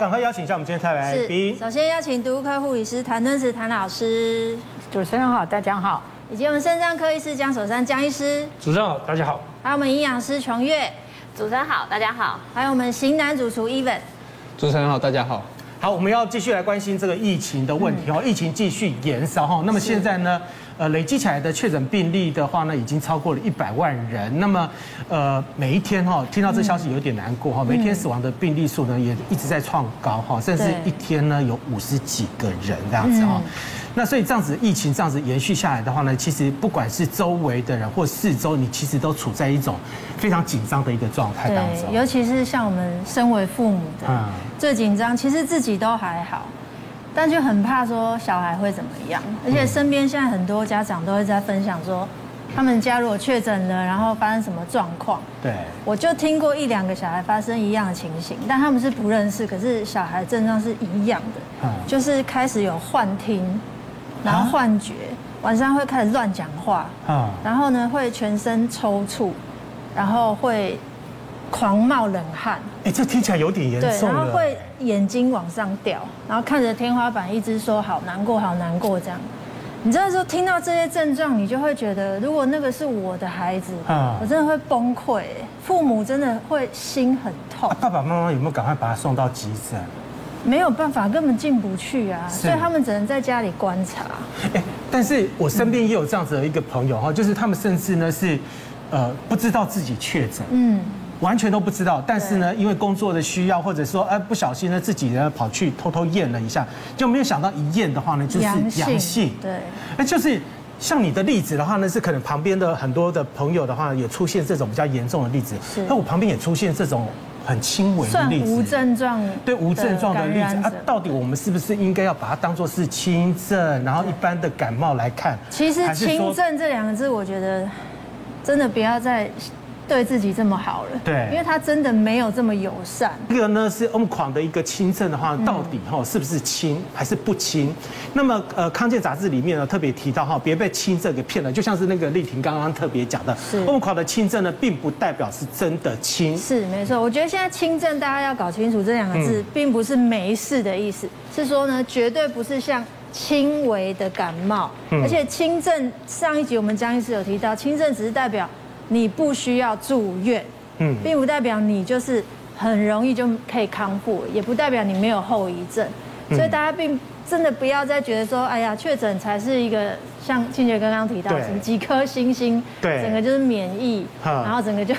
赶快邀请一下我们今天特别来宾。首先邀请毒物科护理师谭敦慈谭老师，主持人好，大家好。以及我们肾脏科医师江守山江医师，主持人好，大家好。还有我们营养师琼月，主持人好，大家好。还有我们型男主厨 Even，主持人好，大家好。好，我们要继续来关心这个疫情的问题哦，疫情继续延烧哈。那么现在呢，呃，累积起来的确诊病例的话呢，已经超过了一百万人。那么，呃，每一天哈，听到这消息有点难过哈。每天死亡的病例数呢，也一直在创高哈，甚至一天呢有五十几个人这样子哈。那所以这样子疫情这样子延续下来的话呢，其实不管是周围的人或四周，你其实都处在一种非常紧张的一个状态当中。尤其是像我们身为父母的，最紧张。其实自己都还好，但就很怕说小孩会怎么样。而且身边现在很多家长都会在分享说，他们家如果确诊了，然后发生什么状况。对。我就听过一两个小孩发生一样的情形，但他们是不认识，可是小孩症状是一样的，就是开始有幻听。然后幻觉，晚上会开始乱讲话，然后呢会全身抽搐，然后会狂冒冷汗。哎，这听起来有点严重。对，然后会眼睛往上掉，然后看着天花板，一直说好难过，好难过这样。你知道说听到这些症状，你就会觉得，如果那个是我的孩子，啊我真的会崩溃，父母真的会心很痛。爸爸妈妈有没有赶快把他送到急诊？没有办法，根本进不去啊，所以他们只能在家里观察。哎，但是我身边也有这样子的一个朋友哈，就是他们甚至呢是，呃，不知道自己确诊，嗯，完全都不知道。但是呢，因为工作的需要，或者说哎不小心呢自己呢跑去偷偷验了一下，就没有想到一验的话呢就是阳性。对，哎，就是像你的例子的话呢，是可能旁边的很多的朋友的话也出现这种比较严重的例子，那我旁边也出现这种。很轻微的例子，无症状，对无症状的例子啊，到底我们是不是应该要把它当做是轻症，然后一般的感冒来看？其实“轻症”这两个字，我觉得真的不要再。对自己这么好了，对，因为他真的没有这么友善。这个呢是 Omicron 的一个轻症的话，到底哈是不是轻还是不轻？那么呃，康健杂志里面呢特别提到哈，别被轻症给骗了，就像是那个丽婷刚刚特别讲的，是 Omicron 的轻症呢，并不代表是真的轻。是没错，我觉得现在轻症大家要搞清楚这两个字，并不是没事的意思，是说呢绝对不是像轻微的感冒，而且轻症上一集我们江医师有提到，轻症只是代表。你不需要住院，嗯，并不代表你就是很容易就可以康复，也不代表你没有后遗症，所以大家并真的不要再觉得说，哎呀，确诊才是一个像庆学刚刚提到什么几颗星星，对，整个就是免疫，然后整个就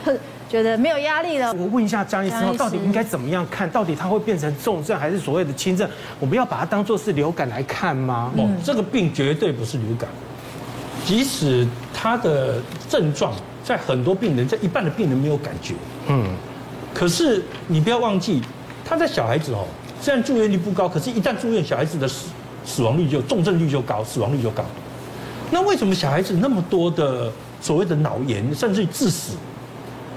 觉得没有压力了。我问一下张医生，到底应该怎么样看？到底它会变成重症还是所谓的轻症？我们要把它当做是流感来看吗？哦，这个病绝对不是流感，即使它的症状。在很多病人，在一半的病人没有感觉，嗯，可是你不要忘记，他在小孩子哦，虽然住院率不高，可是一旦住院，小孩子的死死亡率就重症率就高，死亡率就高。那为什么小孩子那么多的所谓的脑炎，甚至致死？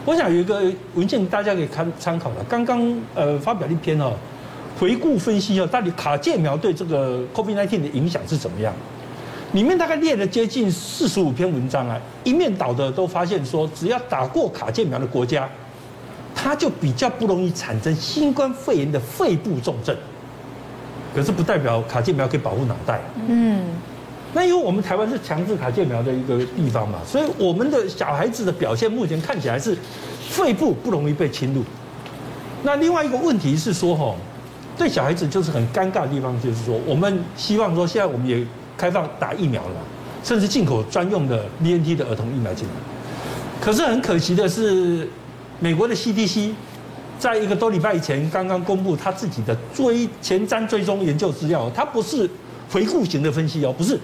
我想有一个文件大家可以看参考的，刚刚呃发表一篇哦，回顾分析哦，到底卡介苗对这个 COVID-19 的影响是怎么样？里面大概列了接近四十五篇文章啊，一面倒的都发现说，只要打过卡介苗的国家，它就比较不容易产生新冠肺炎的肺部重症。可是不代表卡介苗可以保护脑袋。嗯，那因为我们台湾是强制卡介苗的一个地方嘛，所以我们的小孩子的表现目前看起来是肺部不容易被侵入。那另外一个问题是说，吼，对小孩子就是很尴尬的地方，就是说，我们希望说，现在我们也。开放打疫苗了，甚至进口专用的 BNT 的儿童疫苗进来。可是很可惜的是，美国的 CDC 在一个多礼拜以前刚刚公布他自己的追前瞻追踪研究资料，它不是回顾型的分析哦，不是，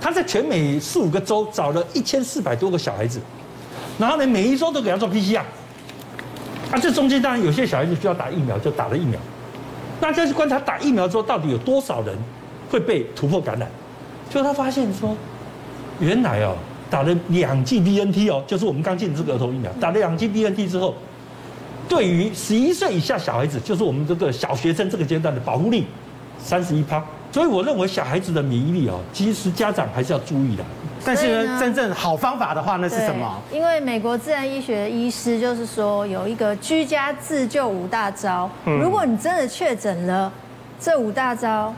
他在全美四五个州找了一千四百多个小孩子，然后呢，每一周都给他做 PCR。啊，这中间当然有些小孩子需要打疫苗，就打了疫苗。那再去观察打疫苗之后到底有多少人会被突破感染。就他发现说，原来哦，打了两剂 BNT 哦，就是我们刚进的这个儿童疫苗，打了两剂 BNT 之后，对于十一岁以下小孩子，就是我们这个小学生这个阶段的保护力三十一趴。所以我认为小孩子的免疫力哦，其实家长还是要注意的。但是呢，真正好方法的话，那是什么？因为美国自然医学的医师就是说，有一个居家自救五大招。如果你真的确诊了，这五大招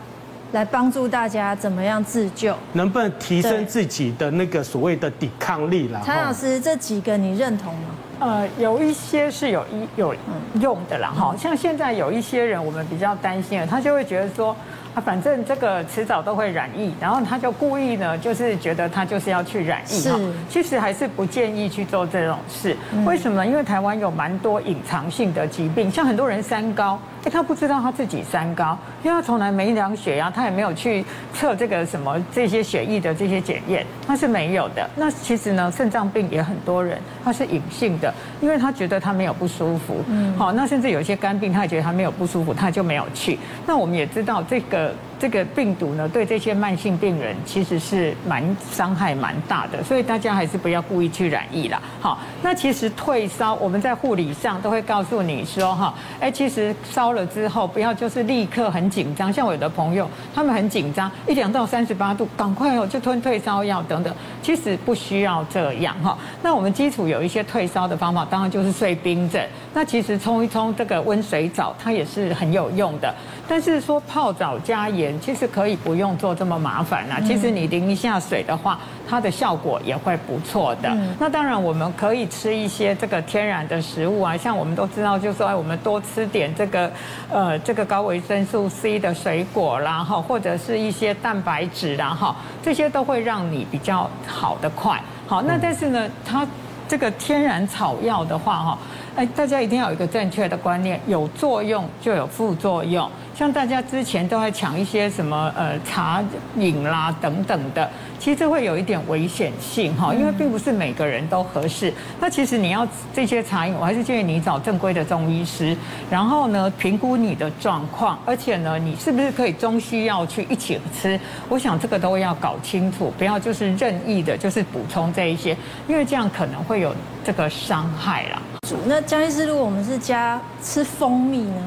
来帮助大家怎么样自救，能不能提升自己的那个所谓的抵抗力啦？陈老师，这几个你认同吗？呃，有一些是有一有用的啦，哈，像现在有一些人，我们比较担心的，他就会觉得说。啊，反正这个迟早都会染疫，然后他就故意呢，就是觉得他就是要去染疫哈。其实还是不建议去做这种事。为什么呢？因为台湾有蛮多隐藏性的疾病，像很多人三高，哎，他不知道他自己三高，因为他从来没量血压，他也没有去测这个什么这些血液的这些检验，他是没有的。那其实呢，肾脏病也很多人他是隐性的，因为他觉得他没有不舒服。嗯。好，那甚至有些肝病，他也觉得他没有不舒服，他就没有去。那我们也知道这个。这个病毒呢，对这些慢性病人其实是蛮伤害蛮大的，所以大家还是不要故意去染疫啦。好，那其实退烧，我们在护理上都会告诉你说，哈，哎，其实烧了之后，不要就是立刻很紧张，像我有的朋友，他们很紧张，一两到三十八度，赶快哦就吞退烧药等等，其实不需要这样哈。那我们基础有一些退烧的方法，当然就是睡冰枕。那其实冲一冲这个温水澡，它也是很有用的。但是说泡澡加盐，其实可以不用做这么麻烦啦。其实你淋一下水的话，它的效果也会不错的。那当然我们可以吃一些这个天然的食物啊，像我们都知道，就是说哎，我们多吃点这个呃这个高维生素 C 的水果啦，哈，或者是一些蛋白质啦，哈，这些都会让你比较好的快。好，那但是呢，它这个天然草药的话，哈。哎，大家一定要有一个正确的观念，有作用就有副作用。像大家之前都在抢一些什么呃茶饮啦等等的，其实这会有一点危险性哈，因为并不是每个人都合适。那其实你要这些茶饮，我还是建议你找正规的中医师，然后呢评估你的状况，而且呢你是不是可以中西药去一起吃？我想这个都要搞清楚，不要就是任意的，就是补充这一些，因为这样可能会有这个伤害啦。那江医师，如果我们是加吃蜂蜜呢，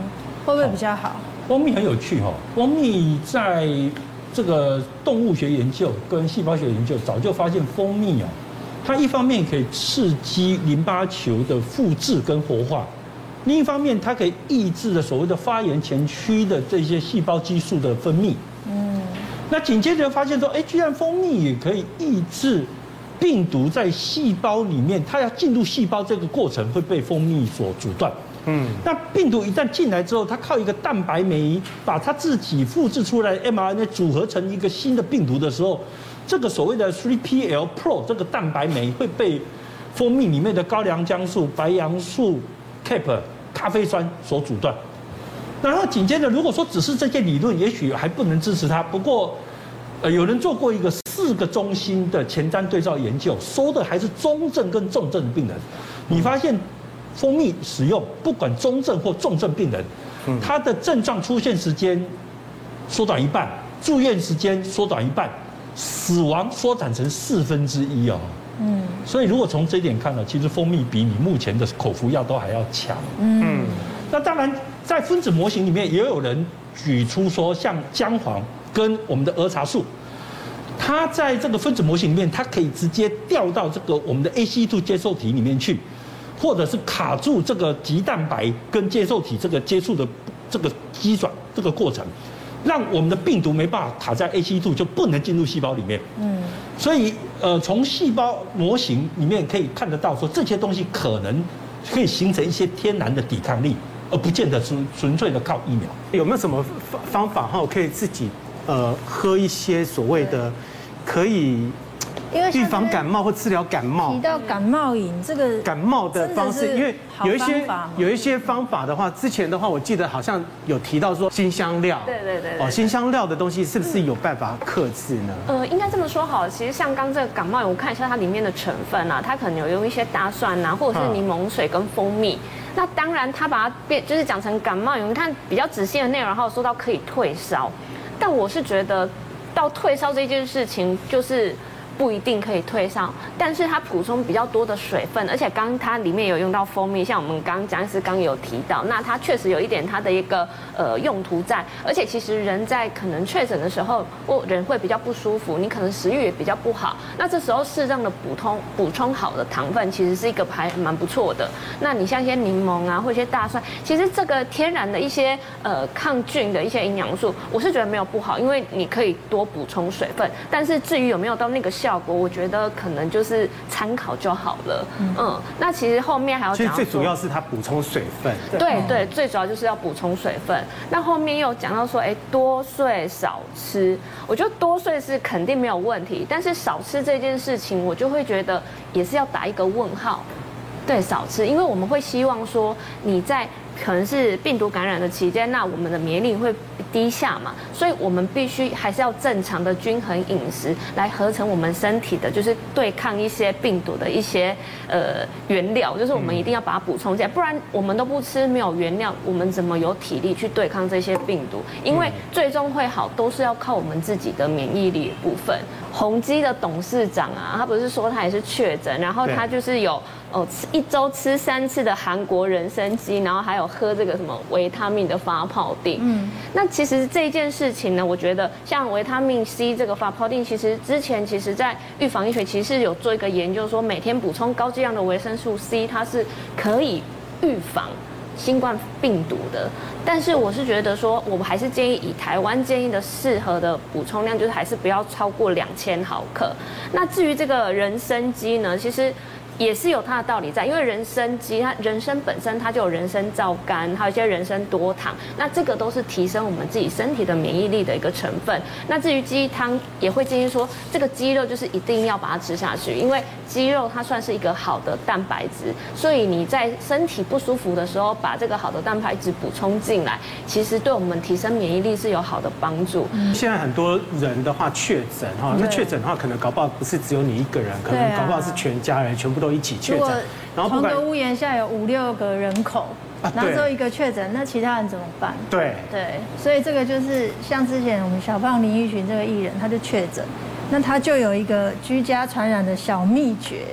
会不会比较好？蜂蜜很有趣哦，蜂蜜在这个动物学研究跟细胞学研究早就发现，蜂蜜啊，它一方面可以刺激淋巴球的复制跟活化，另一方面它可以抑制的所谓的发炎前驱的这些细胞激素的分泌。嗯，那紧接着发现说，哎，居然蜂蜜也可以抑制病毒在细胞里面，它要进入细胞这个过程会被蜂蜜所阻断。嗯，那病毒一旦进来之后，它靠一个蛋白酶把它自己复制出来 mRNA 组合成一个新的病毒的时候，这个所谓的 3PL Pro 这个蛋白酶会被蜂蜜里面的高粱姜素、白杨素、CAP 咖啡酸所阻断。然后紧接着，如果说只是这些理论，也许还不能支持它。不过，呃，有人做过一个四个中心的前瞻对照研究，收的还是中症跟重症的病人，你发现。蜂蜜使用，不管中症或重症病人，他的症状出现时间缩短一半，住院时间缩短一半，死亡缩短成四分之一哦。嗯，所以如果从这一点看呢，其实蜂蜜比你目前的口服药都还要强。嗯，那当然在分子模型里面也有人举出说，像姜黄跟我们的儿茶素，它在这个分子模型里面，它可以直接调到这个我们的 ACE2 接受体里面去。或者是卡住这个棘蛋白跟接受体这个接触的这个机转这个过程，让我们的病毒没办法卡在 ACE2 就不能进入细胞里面。嗯，所以呃，从细胞模型里面可以看得到，说这些东西可能可以形成一些天然的抵抗力，而不见得纯纯粹的靠疫苗。有没有什么方方法哈，可以自己呃喝一些所谓的可以？因为预防感冒或治疗感冒，提到感冒饮这个感冒的方式，因为有一些有一些方法的话，之前的话我记得好像有提到说辛香料，对对对，哦，辛香料的东西是不是有办法克制呢？呃，应该这么说好，其实像刚这个感冒饮，我看一下它里面的成分啊，它可能有用一些大蒜呐，或者是柠檬水跟蜂蜜。那当然，它把它变就是讲成感冒饮，你看比较仔细的内容，然后说到可以退烧，但我是觉得到退烧这件事情就是。不一定可以退烧，但是它补充比较多的水分，而且刚它里面有用到蜂蜜，像我们刚刚蒋医师刚有提到，那它确实有一点它的一个呃用途在，而且其实人在可能确诊的时候，或人会比较不舒服，你可能食欲也比较不好，那这时候适当的补充补充好的糖分，其实是一个还蛮不错的。那你像一些柠檬啊，或一些大蒜，其实这个天然的一些呃抗菌的一些营养素，我是觉得没有不好，因为你可以多补充水分，但是至于有没有到那个效果，我觉得可能就是参考就好了。嗯，那其实后面还要讲，其实最主要是它补充水分。对对，最主要就是要补充水分。那后面又讲到说，哎，多睡少吃，我觉得多睡是肯定没有问题，但是少吃这件事情，我就会觉得也是要打一个问号。对，少吃，因为我们会希望说你在。可能是病毒感染的期间，那我们的免疫力会低下嘛，所以我们必须还是要正常的均衡饮食来合成我们身体的，就是对抗一些病毒的一些呃原料，就是我们一定要把它补充进来，不然我们都不吃，没有原料，我们怎么有体力去对抗这些病毒？因为最终会好都是要靠我们自己的免疫力的部分。宏基的董事长啊，他不是说他也是确诊，然后他就是有哦吃一周吃三次的韩国人参鸡，然后还有喝这个什么维他命的发泡定。嗯，那其实这件事情呢，我觉得像维他命 C 这个发泡定，其实之前其实在预防医学其实是有做一个研究，说每天补充高剂量的维生素 C，它是可以预防。新冠病毒的，但是我是觉得说，我们还是建议以台湾建议的适合的补充量，就是还是不要超过两千毫克。那至于这个人参鸡呢，其实。也是有它的道理在，因为人参鸡，它人参本身它就有人参皂苷，还有一些人参多糖，那这个都是提升我们自己身体的免疫力的一个成分。那至于鸡汤，也会建议说，这个鸡肉就是一定要把它吃下去，因为鸡肉它算是一个好的蛋白质，所以你在身体不舒服的时候，把这个好的蛋白质补充进来，其实对我们提升免疫力是有好的帮助。现在很多人的话确诊哈，那确诊的话可能搞不好不是只有你一个人，可能搞不好是全家人全部。都一起确诊，然后同个屋檐下有五六个人口，然后只有一个确诊，那其他人怎么办？对对，所以这个就是像之前我们小胖林依群这个艺人，他就确诊，那他就有一个居家传染的小秘诀，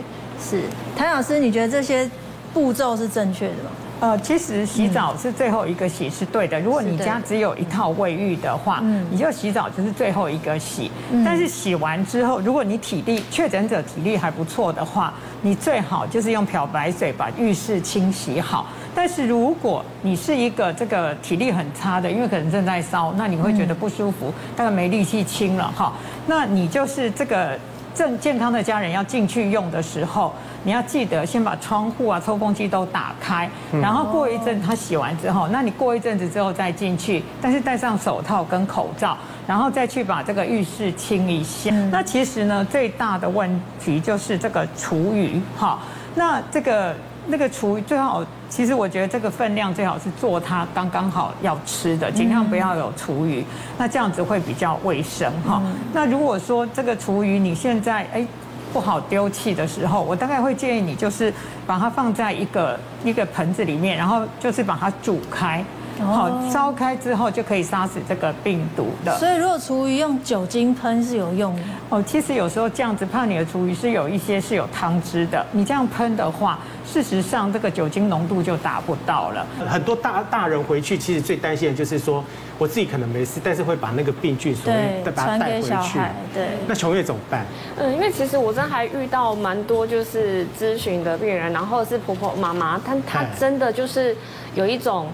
是谭老师，你觉得这些步骤是正确的吗？呃，其实洗澡是最后一个洗是对的。如果你家只有一套卫浴的话，你就洗澡就是最后一个洗。但是洗完之后，如果你体力确诊者体力还不错的话，你最好就是用漂白水把浴室清洗好。但是如果你是一个这个体力很差的，因为可能正在烧，那你会觉得不舒服，大概没力气清了哈，那你就是这个正健康的家人要进去用的时候。你要记得先把窗户啊、抽风机都打开，然后过一阵他洗完之后，那你过一阵子之后再进去，但是戴上手套跟口罩，然后再去把这个浴室清一下。那其实呢，最大的问题就是这个厨余哈。那这个那个厨余最好，其实我觉得这个分量最好是做它刚刚好要吃的，尽量不要有厨余，那这样子会比较卫生哈。那如果说这个厨余你现在哎。不好丢弃的时候，我大概会建议你就是把它放在一个一个盆子里面，然后就是把它煮开，好烧开之后就可以杀死这个病毒的。所以如果厨余用酒精喷是有用的哦。其实有时候这样子怕你的厨余是有一些是有汤汁的，你这样喷的话。事实上，这个酒精浓度就达不到了。很多大大人回去，其实最担心的就是说，我自己可能没事，但是会把那个病菌所以把它带回去。对，那琼月怎么办？嗯，因为其实我真的还遇到蛮多就是咨询的病人，然后是婆婆妈妈，她她真的就是有一种。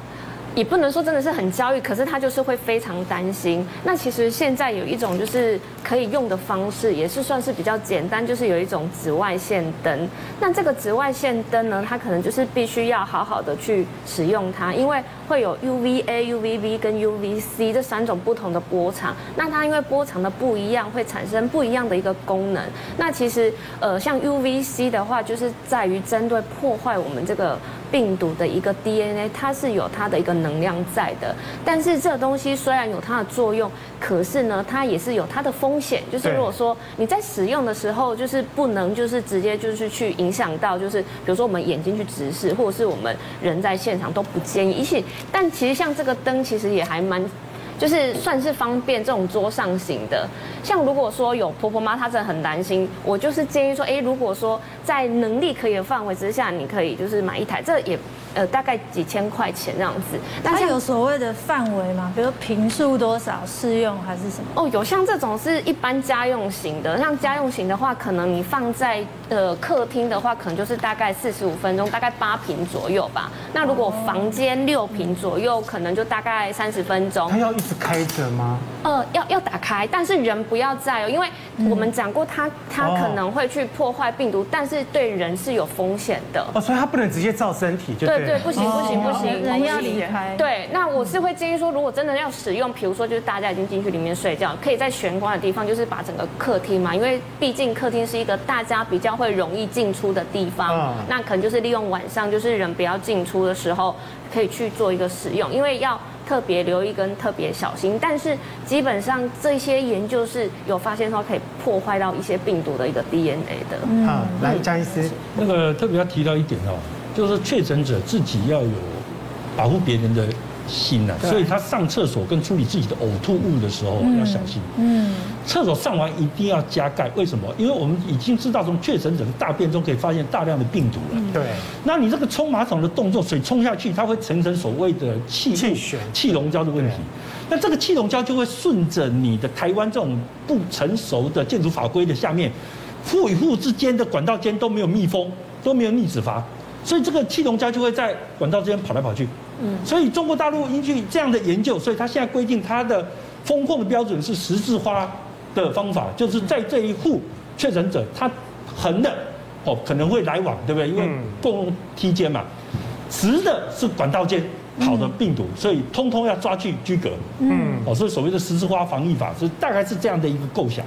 也不能说真的是很焦虑，可是他就是会非常担心。那其实现在有一种就是可以用的方式，也是算是比较简单，就是有一种紫外线灯。那这个紫外线灯呢，它可能就是必须要好好的去使用它，因为会有 UVA、UVB 跟 UVC 这三种不同的波长。那它因为波长的不一样，会产生不一样的一个功能。那其实呃，像 UVC 的话，就是在于针对破坏我们这个。病毒的一个 DNA，它是有它的一个能量在的，但是这东西虽然有它的作用，可是呢，它也是有它的风险。就是如果说你在使用的时候，就是不能就是直接就是去影响到，就是比如说我们眼睛去直视，或者是我们人在现场都不建议。一起，但其实像这个灯，其实也还蛮。就是算是方便这种桌上型的。像如果说有婆婆妈，她真的很担心，我就是建议说，哎，如果说在能力可以的范围之下，你可以就是买一台，这也。呃，大概几千块钱这样子。那有所谓的范围吗？比如平数多少，适用还是什么？哦，有像这种是一般家用型的，像家用型的话，可能你放在呃客厅的话，可能就是大概四十五分钟，大概八平左右吧。那如果房间六平左右，可能就大概三十分钟。它要一直开着吗？呃，要要打开，但是人不要在哦，因为我们讲过它，它它可能会去破坏病毒，但是对人是有风险的。哦，所以它不能直接照身体就对。对，不行不行不行，人要离开。对，那我是会建议说，如果真的要使用，比如说就是大家已经进去里面睡觉，可以在玄关的地方，就是把整个客厅嘛，因为毕竟客厅是一个大家比较会容易进出的地方，那可能就是利用晚上就是人不要进出的时候，可以去做一个使用，因为要特别留意跟特别小心。但是基本上这些研究是有发现说可以破坏到一些病毒的一个 DNA 的。嗯，来张医师，那个特别要提到一点哦。就是确诊者自己要有保护别人的心呐，所以他上厕所跟处理自己的呕吐物的时候要小心。嗯，厕所上完一定要加盖，为什么？因为我们已经知道从确诊者的大便中可以发现大量的病毒了。对。那你这个冲马桶的动作，水冲下去，它会形成所谓的气气旋、气溶胶的问题。那这个气溶胶就会顺着你的台湾这种不成熟的建筑法规的下面，户与户之间的管道间都没有密封，都没有逆止阀。所以这个气溶胶就会在管道之间跑来跑去，嗯，所以中国大陆依据这样的研究，所以它现在规定它的封控的标准是十字花的方法，就是在这一户确诊者他横的哦可能会来往，对不对？因为共用梯间嘛，直的是管道间跑的病毒，所以通通要抓去居隔，嗯，哦，所以所谓的十字花防疫法是大概是这样的一个构想。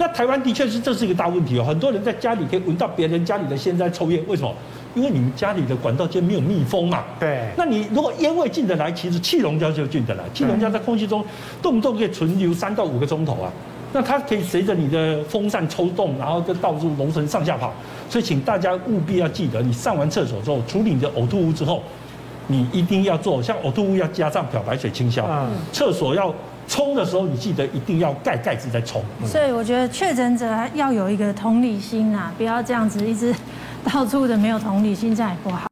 那台湾的确是这是一个大问题哦，很多人在家里可以闻到别人家里的现在抽烟，为什么？因为你们家里的管道间没有密封嘛，对。那你如果烟味进得来，其实气溶胶就进得来。气溶胶在空气中动不动可以存留三到五个钟头啊。那它可以随着你的风扇抽动，然后就到处楼层上下跑。所以请大家务必要记得，你上完厕所之后，处理你的呕吐物之后，你一定要做，像呕吐物要加上漂白水清消。嗯。厕所要冲的时候，你记得一定要盖盖子再冲。所以我觉得确诊者要有一个同理心啊，不要这样子一直。到处的没有同理心，这样也不好。